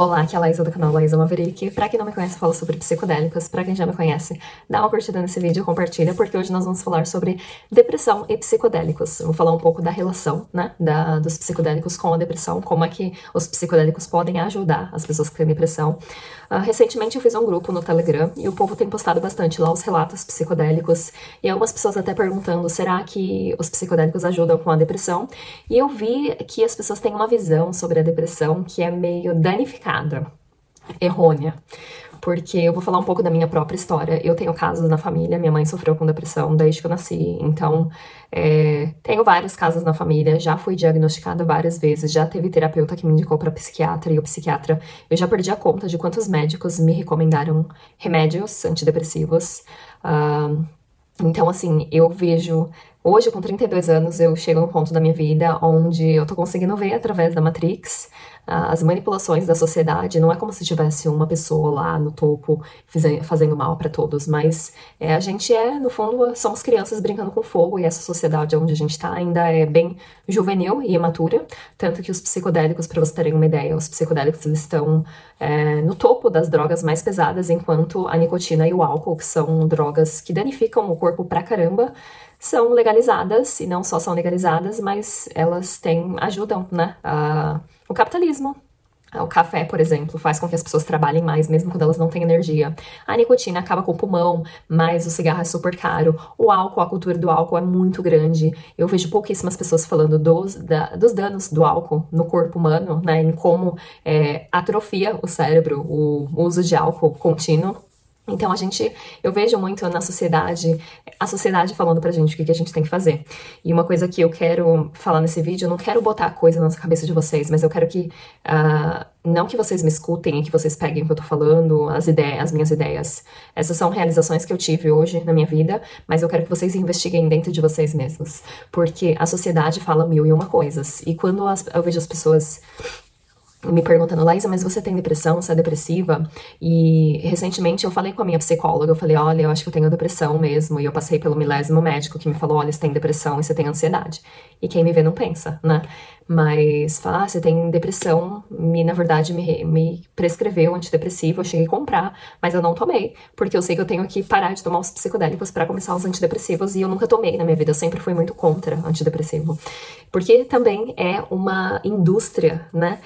Olá, aqui é a Laísa do canal Laísa Maverick. Pra quem não me conhece, falo sobre psicodélicos. Pra quem já me conhece, dá uma curtida nesse vídeo, compartilha, porque hoje nós vamos falar sobre depressão e psicodélicos. Vou falar um pouco da relação, né, da, dos psicodélicos com a depressão, como é que os psicodélicos podem ajudar as pessoas que têm depressão. Uh, recentemente eu fiz um grupo no Telegram e o povo tem postado bastante lá os relatos psicodélicos e algumas pessoas até perguntando, será que os psicodélicos ajudam com a depressão? E eu vi que as pessoas têm uma visão sobre a depressão que é meio danificada errônea. Porque eu vou falar um pouco da minha própria história. Eu tenho casos na família, minha mãe sofreu com depressão desde que eu nasci, então é, tenho vários casos na família, já fui diagnosticada várias vezes, já teve terapeuta que me indicou para psiquiatra e o psiquiatra. Eu já perdi a conta de quantos médicos me recomendaram remédios antidepressivos. Uh, então, assim, eu vejo. Hoje, com 32 anos, eu chego num ponto da minha vida onde eu tô conseguindo ver através da Matrix as manipulações da sociedade. Não é como se tivesse uma pessoa lá no topo fazendo mal para todos, mas é, a gente é, no fundo, somos crianças brincando com fogo e essa sociedade onde a gente tá ainda é bem juvenil e imatura. Tanto que os psicodélicos, para vocês terem uma ideia, os psicodélicos estão é, no topo das drogas mais pesadas, enquanto a nicotina e o álcool, que são drogas que danificam o corpo pra caramba, são legalizadas, e não só são legalizadas, mas elas têm, ajudam, né, a, o capitalismo. O café, por exemplo, faz com que as pessoas trabalhem mais, mesmo quando elas não têm energia. A nicotina acaba com o pulmão, mas o cigarro é super caro. O álcool, a cultura do álcool é muito grande. Eu vejo pouquíssimas pessoas falando dos, da, dos danos do álcool no corpo humano, né? Em como é, atrofia o cérebro, o uso de álcool contínuo. Então a gente, eu vejo muito na sociedade, a sociedade falando pra gente o que, que a gente tem que fazer. E uma coisa que eu quero falar nesse vídeo, eu não quero botar coisa na cabeça de vocês, mas eu quero que, uh, não que vocês me escutem e que vocês peguem o que eu tô falando, as ideias, as minhas ideias. Essas são realizações que eu tive hoje na minha vida, mas eu quero que vocês investiguem dentro de vocês mesmos. Porque a sociedade fala mil e uma coisas. E quando as, eu vejo as pessoas me perguntando, Laísa, mas você tem depressão, você é depressiva? E recentemente eu falei com a minha psicóloga, eu falei, olha, eu acho que eu tenho depressão mesmo, e eu passei pelo milésimo médico que me falou, olha, você tem depressão e você tem ansiedade. E quem me vê não pensa, né? Mas falar, ah, você tem depressão, me, na verdade, me, me prescreveu antidepressivo, eu cheguei a comprar, mas eu não tomei, porque eu sei que eu tenho que parar de tomar os psicodélicos para começar os antidepressivos, e eu nunca tomei na minha vida, eu sempre fui muito contra antidepressivo. Porque também é uma indústria, né?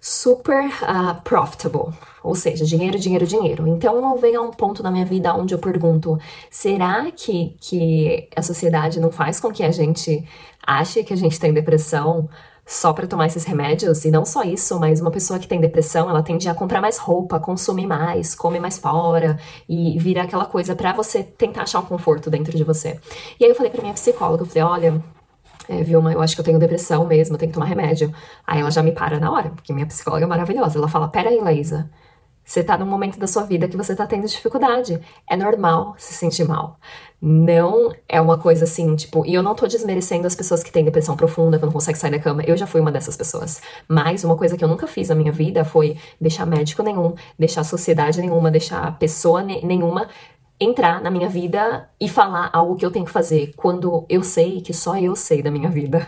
Super uh, profitable, ou seja, dinheiro, dinheiro, dinheiro. Então eu venho a um ponto na minha vida onde eu pergunto: será que, que a sociedade não faz com que a gente ache que a gente tem depressão? Só para tomar esses remédios, e não só isso, mas uma pessoa que tem depressão, ela tende a comprar mais roupa, consumir mais, come mais fora e vira aquela coisa para você tentar achar um conforto dentro de você. E aí eu falei para minha psicóloga, eu falei, olha, é, Vilma, eu acho que eu tenho depressão mesmo, eu tenho que tomar remédio. Aí ela já me para na hora, porque minha psicóloga é maravilhosa. Ela fala: Peraí, Laísa, você tá num momento da sua vida que você tá tendo dificuldade. É normal se sentir mal. Não é uma coisa assim, tipo, e eu não tô desmerecendo as pessoas que têm depressão profunda, que não conseguem sair da cama. Eu já fui uma dessas pessoas. Mas uma coisa que eu nunca fiz na minha vida foi deixar médico nenhum, deixar sociedade nenhuma, deixar pessoa nenhuma entrar na minha vida e falar algo que eu tenho que fazer quando eu sei que só eu sei da minha vida.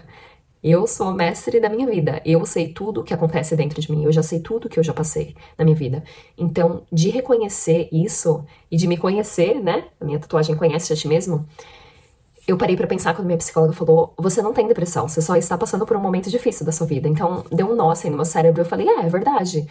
Eu sou a mestre da minha vida. Eu sei tudo o que acontece dentro de mim. Eu já sei tudo que eu já passei na minha vida. Então, de reconhecer isso e de me conhecer, né? A minha tatuagem conhece a ti mesmo. Eu parei para pensar quando minha psicóloga falou: Você não tem depressão, você só está passando por um momento difícil da sua vida. Então, deu um nó assim no meu cérebro. Eu falei: É, é verdade.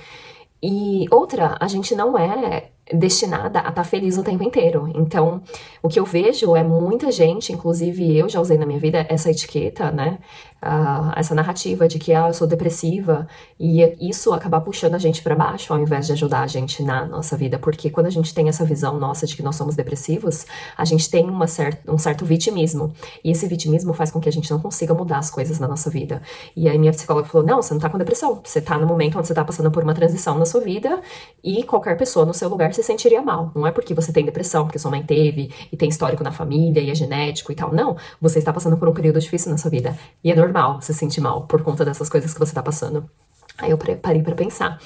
E outra, a gente não é destinada a estar tá feliz o tempo inteiro. Então, o que eu vejo é muita gente, inclusive eu já usei na minha vida essa etiqueta, né? Uh, essa narrativa de que ah, eu sou depressiva e isso acabar puxando a gente para baixo ao invés de ajudar a gente na nossa vida, porque quando a gente tem essa visão nossa de que nós somos depressivos, a gente tem uma um certo vitimismo e esse vitimismo faz com que a gente não consiga mudar as coisas na nossa vida. E aí minha psicóloga falou: não, você não tá com depressão, você tá no momento onde você tá passando por uma transição na sua vida e qualquer pessoa no seu lugar se sentiria mal. Não é porque você tem depressão, porque sua mãe teve e tem histórico na família e é genético e tal. Não, você está passando por um período difícil na sua vida e é normal se sentir mal por conta dessas coisas que você tá passando. Aí eu parei para pensar.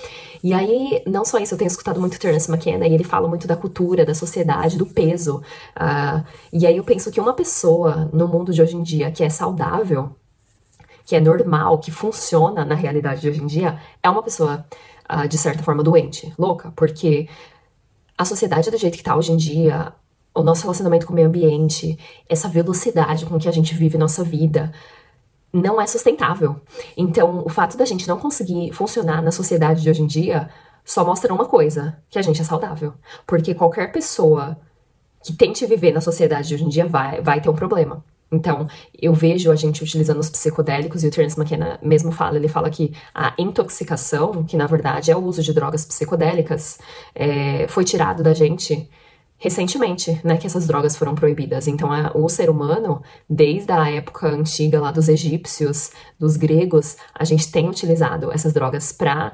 E aí, não só isso, eu tenho escutado muito Terence McKenna, e ele fala muito da cultura, da sociedade, do peso. Uh, e aí eu penso que uma pessoa no mundo de hoje em dia que é saudável, que é normal, que funciona na realidade de hoje em dia, é uma pessoa uh, de certa forma, doente, louca, porque a sociedade do jeito que tá hoje em dia, o nosso relacionamento com o meio ambiente, essa velocidade com que a gente vive nossa vida, não é sustentável. Então, o fato da gente não conseguir funcionar na sociedade de hoje em dia só mostra uma coisa, que a gente é saudável. Porque qualquer pessoa que tente viver na sociedade de hoje em dia vai, vai ter um problema. Então, eu vejo a gente utilizando os psicodélicos e o Terence McKenna mesmo fala, ele fala que a intoxicação, que na verdade é o uso de drogas psicodélicas, é, foi tirado da gente recentemente, né, que essas drogas foram proibidas. Então, a, o ser humano, desde a época antiga lá dos egípcios, dos gregos, a gente tem utilizado essas drogas para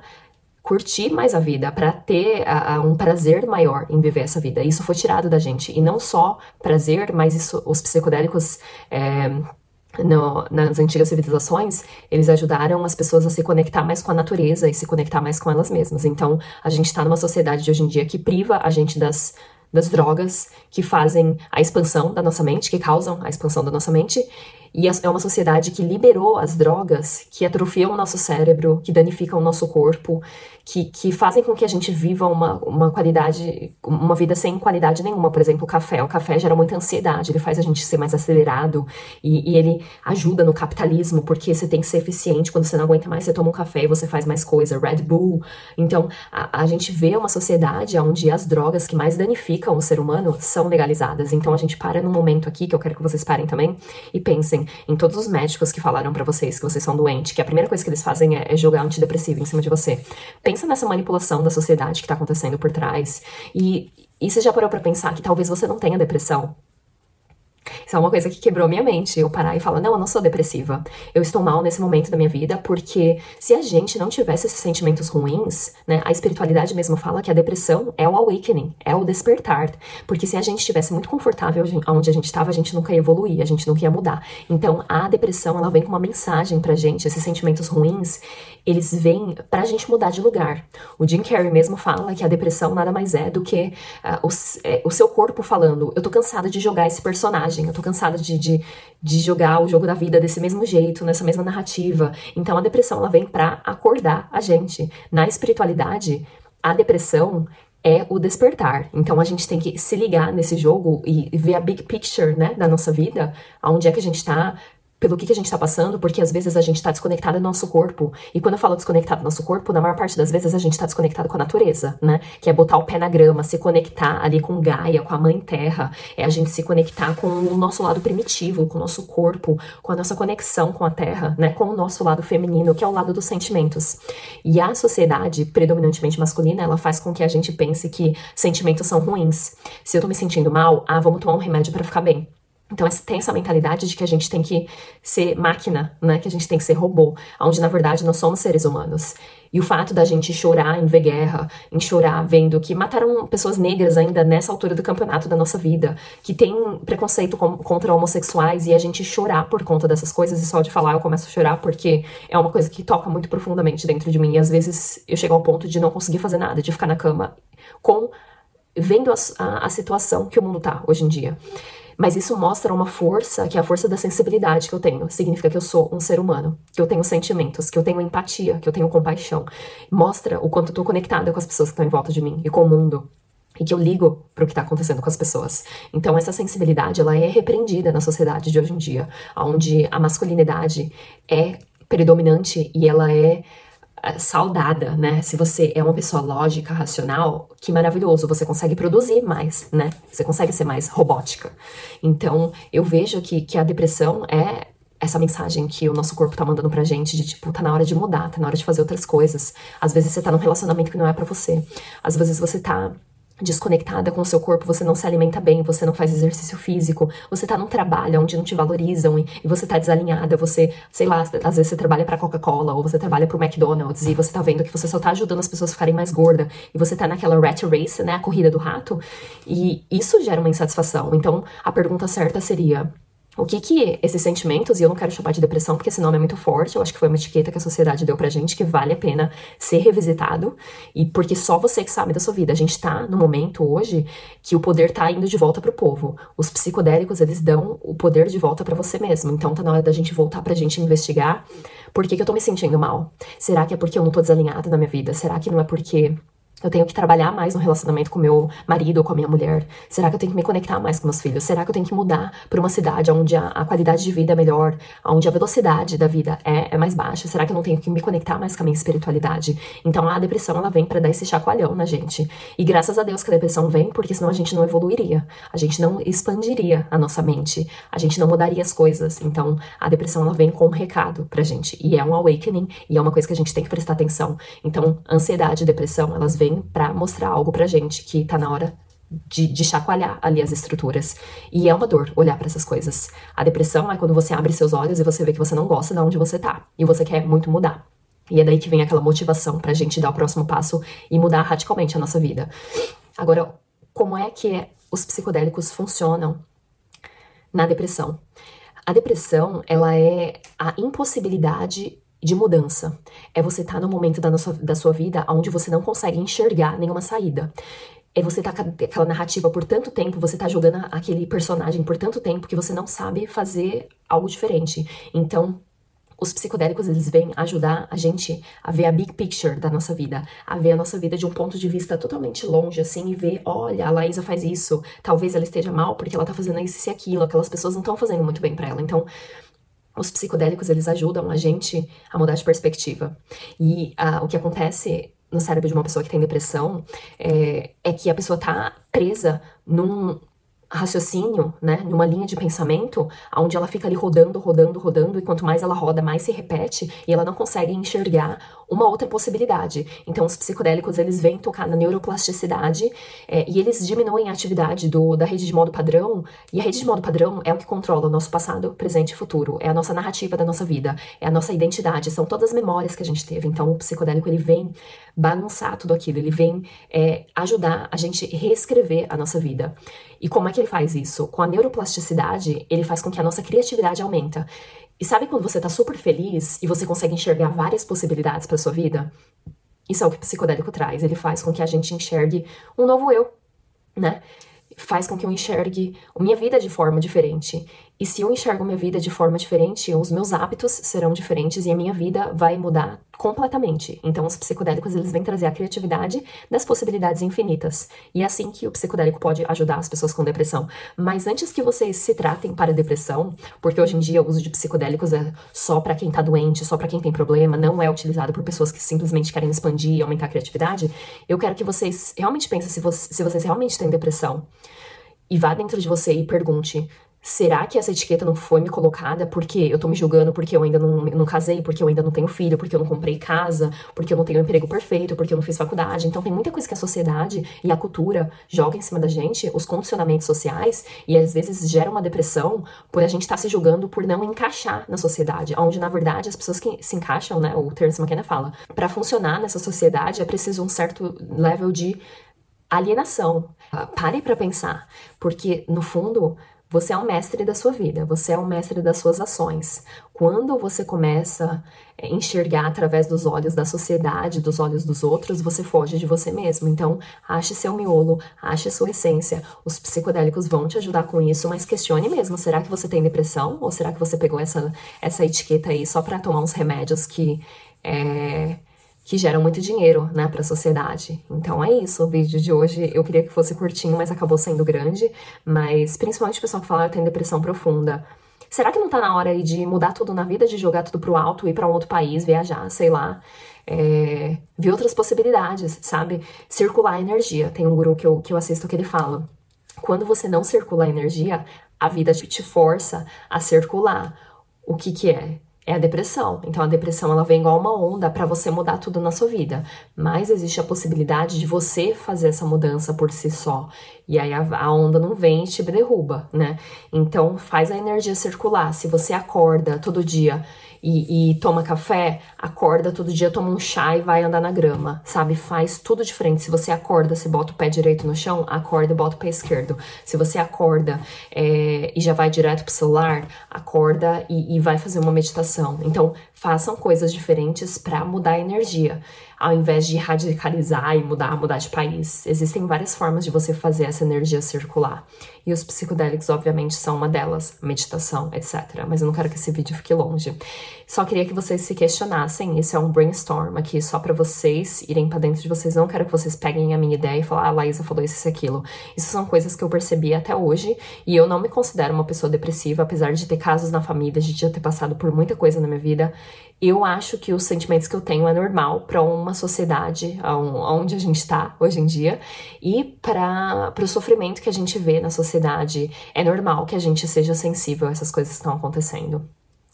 curtir mais a vida, para ter a, a, um prazer maior em viver essa vida. Isso foi tirado da gente. E não só prazer, mas isso, os psicodélicos. É, no, nas antigas civilizações, eles ajudaram as pessoas a se conectar mais com a natureza e se conectar mais com elas mesmas. Então, a gente está numa sociedade de hoje em dia que priva a gente das, das drogas que fazem a expansão da nossa mente, que causam a expansão da nossa mente, e é uma sociedade que liberou as drogas que atrofiam o nosso cérebro, que danificam o nosso corpo, que, que fazem com que a gente viva uma, uma qualidade, uma vida sem qualidade nenhuma. Por exemplo, o café. O café gera muita ansiedade, ele faz a gente ser mais acelerado e, e ele ajuda no capitalismo, porque você tem que ser eficiente. Quando você não aguenta mais, você toma um café e você faz mais coisa. Red Bull. Então, a, a gente vê uma sociedade onde as drogas que mais danificam o ser humano são legalizadas. Então, a gente para num momento aqui, que eu quero que vocês parem também, e pensem em todos os médicos que falaram para vocês que vocês são doentes, que a primeira coisa que eles fazem é, é jogar antidepressivo em cima de você. Pensa nessa manipulação da sociedade que está acontecendo por trás. E, e você já parou para pensar que talvez você não tenha depressão? Isso é uma coisa que quebrou minha mente. Eu parar e falar, não, eu não sou depressiva. Eu estou mal nesse momento da minha vida, porque se a gente não tivesse esses sentimentos ruins, né, a espiritualidade mesmo fala que a depressão é o awakening, é o despertar. Porque se a gente estivesse muito confortável onde a gente estava, a gente nunca ia evoluir, a gente nunca ia mudar. Então, a depressão, ela vem com uma mensagem pra gente, esses sentimentos ruins, eles vêm pra gente mudar de lugar. O Jim Carrey mesmo fala que a depressão nada mais é do que uh, o, é, o seu corpo falando, eu tô cansada de jogar esse personagem, eu tô cansada de, de, de jogar o jogo da vida desse mesmo jeito, nessa mesma narrativa. Então a depressão ela vem para acordar a gente. Na espiritualidade, a depressão é o despertar. Então a gente tem que se ligar nesse jogo e ver a big picture, né, da nossa vida, aonde é que a gente tá, pelo que, que a gente está passando, porque às vezes a gente está desconectado do nosso corpo. E quando eu falo desconectado do nosso corpo, na maior parte das vezes a gente está desconectado com a natureza, né? Que é botar o pé na grama, se conectar ali com Gaia, com a Mãe Terra. É a gente se conectar com o nosso lado primitivo, com o nosso corpo, com a nossa conexão com a Terra, né? Com o nosso lado feminino, que é o lado dos sentimentos. E a sociedade, predominantemente masculina, ela faz com que a gente pense que sentimentos são ruins. Se eu tô me sentindo mal, ah, vamos tomar um remédio para ficar bem. Então tem essa mentalidade de que a gente tem que ser máquina, né? Que a gente tem que ser robô, onde na verdade nós somos seres humanos. E o fato da gente chorar em ver guerra, em chorar vendo que mataram pessoas negras ainda nessa altura do campeonato da nossa vida, que tem preconceito com, contra homossexuais e a gente chorar por conta dessas coisas, e só de falar eu começo a chorar porque é uma coisa que toca muito profundamente dentro de mim. E às vezes eu chego ao ponto de não conseguir fazer nada, de ficar na cama com vendo a, a, a situação que o mundo tá hoje em dia. Mas isso mostra uma força, que é a força da sensibilidade que eu tenho. Significa que eu sou um ser humano, que eu tenho sentimentos, que eu tenho empatia, que eu tenho compaixão. Mostra o quanto eu tô conectada com as pessoas que estão em volta de mim e com o mundo e que eu ligo para o que está acontecendo com as pessoas. Então essa sensibilidade ela é repreendida na sociedade de hoje em dia, onde a masculinidade é predominante e ela é saudada, né? Se você é uma pessoa lógica, racional, que maravilhoso, você consegue produzir mais, né? Você consegue ser mais robótica. Então, eu vejo que, que a depressão é essa mensagem que o nosso corpo tá mandando pra gente de tipo, tá na hora de mudar, tá na hora de fazer outras coisas. Às vezes você tá num relacionamento que não é para você. Às vezes você tá desconectada com o seu corpo, você não se alimenta bem, você não faz exercício físico, você tá num trabalho onde não te valorizam e, e você tá desalinhada, você, sei lá, às vezes você trabalha pra Coca-Cola ou você trabalha pro McDonald's e você tá vendo que você só tá ajudando as pessoas a ficarem mais gordas e você tá naquela rat race, né, a corrida do rato, e isso gera uma insatisfação. Então, a pergunta certa seria: O que que esses sentimentos, e eu não quero chamar de depressão porque esse nome é muito forte, eu acho que foi uma etiqueta que a sociedade deu pra gente que vale a pena ser revisitado, e porque só você que sabe da sua vida. A gente tá no momento hoje que o poder tá indo de volta pro povo. Os psicodélicos, eles dão o poder de volta para você mesmo. Então tá na hora da gente voltar pra gente investigar por que, que eu tô me sentindo mal. Será que é porque eu não tô desalinhada na minha vida? Será que não é porque eu tenho que trabalhar mais no relacionamento com meu marido ou com a minha mulher? Será que eu tenho que me conectar mais com meus filhos? Será que eu tenho que mudar para uma cidade onde a, a, qualidade de vida é melhor, onde a velocidade da vida é, é, mais baixa? Será que eu não tenho que me conectar mais com a minha espiritualidade? Então a depressão ela vem para dar esse chacoalhão na gente. E graças a Deus que a depressão vem, porque senão a gente não evoluiria, a gente não expandiria a nossa mente, a gente não mudaria as coisas. Então a depressão ela vem com um recado pra gente e é um awakening e é uma coisa que a gente tem que prestar atenção. Então ansiedade e depressão elas vêm para mostrar algo pra gente que tá na hora de, de, chacoalhar ali as estruturas. E é uma dor olhar para essas coisas. A depressão é quando você abre seus olhos e você vê que você não gosta de onde você tá. E você quer muito mudar. E é daí que vem aquela motivação pra gente dar o próximo passo e mudar radicalmente a nossa vida. Agora, como é que os psicodélicos funcionam na depressão? A depressão, ela é a impossibilidade de mudança. É você estar tá no momento da, nossa, da sua vida onde você não consegue enxergar nenhuma saída. É você tá com aquela narrativa por tanto tempo, você tá jogando aquele personagem por tanto tempo que você não sabe fazer algo diferente. Então, os psicodélicos eles vêm ajudar a gente a ver a big picture da nossa vida, a ver a nossa vida de um ponto de vista totalmente longe, assim, e ver, olha, a Laísa faz isso, talvez ela esteja mal porque ela tá fazendo isso e aquilo, aquelas pessoas não estão fazendo muito bem para ela. Então, os psicodélicos eles ajudam a gente a mudar de perspectiva. E uh, o que acontece no cérebro de uma pessoa que tem depressão é, é que a pessoa tá presa num raciocínio, né, numa linha de pensamento, onde ela fica ali rodando, rodando, rodando, e quanto mais ela roda, mais se repete, e ela não consegue enxergar uma outra possibilidade. Então, os psicodélicos, eles vêm tocar na neuroplasticidade, é, e eles diminuem a atividade do, da rede de modo padrão, e a rede de modo padrão é o que controla o nosso passado, presente e futuro, é a nossa narrativa da nossa vida, é a nossa identidade, são todas as memórias que a gente teve. Então, o psicodélico, ele vem bagunçar tudo aquilo, ele vem é, ajudar a gente reescrever a nossa vida. E como é que ele faz isso? Com a neuroplasticidade, ele faz com que a nossa criatividade aumenta. E sabe quando você tá super feliz e você consegue enxergar várias possibilidades para sua vida? Isso é o que o psicodélico traz. Ele faz com que a gente enxergue um novo eu, né? faz com que eu enxergue minha vida de forma diferente. E se eu enxergo minha vida de forma diferente, os meus hábitos serão diferentes e a minha vida vai mudar completamente. Então, os psicodélicos eles vêm trazer a criatividade das possibilidades infinitas. E é assim que o psicodélico pode ajudar as pessoas com depressão. Mas antes que vocês se tratem para depressão, porque hoje em dia o uso de psicodélicos é só para quem tá doente, só para quem tem problema, não é utilizado por pessoas que simplesmente querem expandir e aumentar a criatividade, eu quero que vocês realmente pensem se, você, se vocês realmente têm depressão. E vá dentro de você e pergunte: Será que essa etiqueta não foi me colocada porque eu tô me julgando porque eu ainda não, não casei, porque eu ainda não tenho filho, porque eu não comprei casa, porque eu não tenho um emprego perfeito, porque eu não fiz faculdade? Então tem muita coisa que a sociedade e a cultura joga em cima da gente, os condicionamentos sociais, e às vezes gera uma depressão por a gente estar tá se julgando por não encaixar na sociedade, onde na verdade as pessoas que se encaixam, né, o Terence McKenna fala, para funcionar nessa sociedade é preciso um certo level de alienação. Pare para pensar, porque no fundo você é um mestre da sua vida, você é um mestre das suas ações. Quando você começa a enxergar através dos olhos da sociedade, dos olhos dos outros, você foge de você mesmo. Então, ache seu miolo, ache sua essência. Os psicodélicos vão te ajudar com isso, mas questione mesmo: será que você tem depressão? Ou será que você pegou essa, essa etiqueta aí só para tomar uns remédios que. É, que geram muito dinheiro, né, para a sociedade. Então é isso, o vídeo de hoje eu queria que fosse curtinho, mas acabou sendo grande, mas principalmente o pessoal que fala que tem depressão profunda. Será que não tá na hora aí de mudar tudo na vida, de jogar tudo pro alto, ir para um outro país, viajar, sei lá, é, ver outras possibilidades, sabe? Circular energia. Tem um guru que eu, que eu assisto que ele fala: quando você não circula energia, a vida te força a circular. O que que é? É a depressão. Então a depressão ela vem igual uma onda para você mudar tudo na sua vida, mas existe a possibilidade de você fazer essa mudança por si só. E aí a, a onda não vem e te derruba, né? Então faz a energia circular. Se você acorda todo dia e, e, toma café, acorda todo dia, toma um chá e vai andar na grama, sabe? Faz tudo diferente. Se você acorda, você bota o pé direito no chão, acorda e bota o pé esquerdo. Se você acorda é, e já vai direto pro celular, acorda e, e vai fazer uma meditação. Então, façam coisas diferentes para mudar a energia ao invés de radicalizar e mudar, mudar de país. Existem várias formas de você fazer essa energia circular. E os psicodélicos, obviamente, são uma delas, meditação, etc. Mas eu não quero que esse vídeo fique longe. Só queria que vocês se questionassem. Isso é um brainstorm aqui, só para vocês irem para dentro de vocês. Não quero que vocês peguem a minha ideia e falem, ah, a Laísa falou isso e aquilo. Isso são coisas que eu percebi até hoje. E eu não me considero uma pessoa depressiva, apesar de ter casos na família, de já ter passado por muita coisa na minha vida eu acho que os sentimentos que eu tenho é normal para uma sociedade onde a gente está hoje em dia e para o sofrimento que a gente vê na sociedade. É normal que a gente seja sensível a essas coisas que estão acontecendo.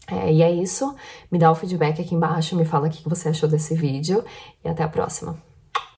É, e é isso. Me dá o feedback aqui embaixo, me fala o que você achou desse vídeo e até a próxima.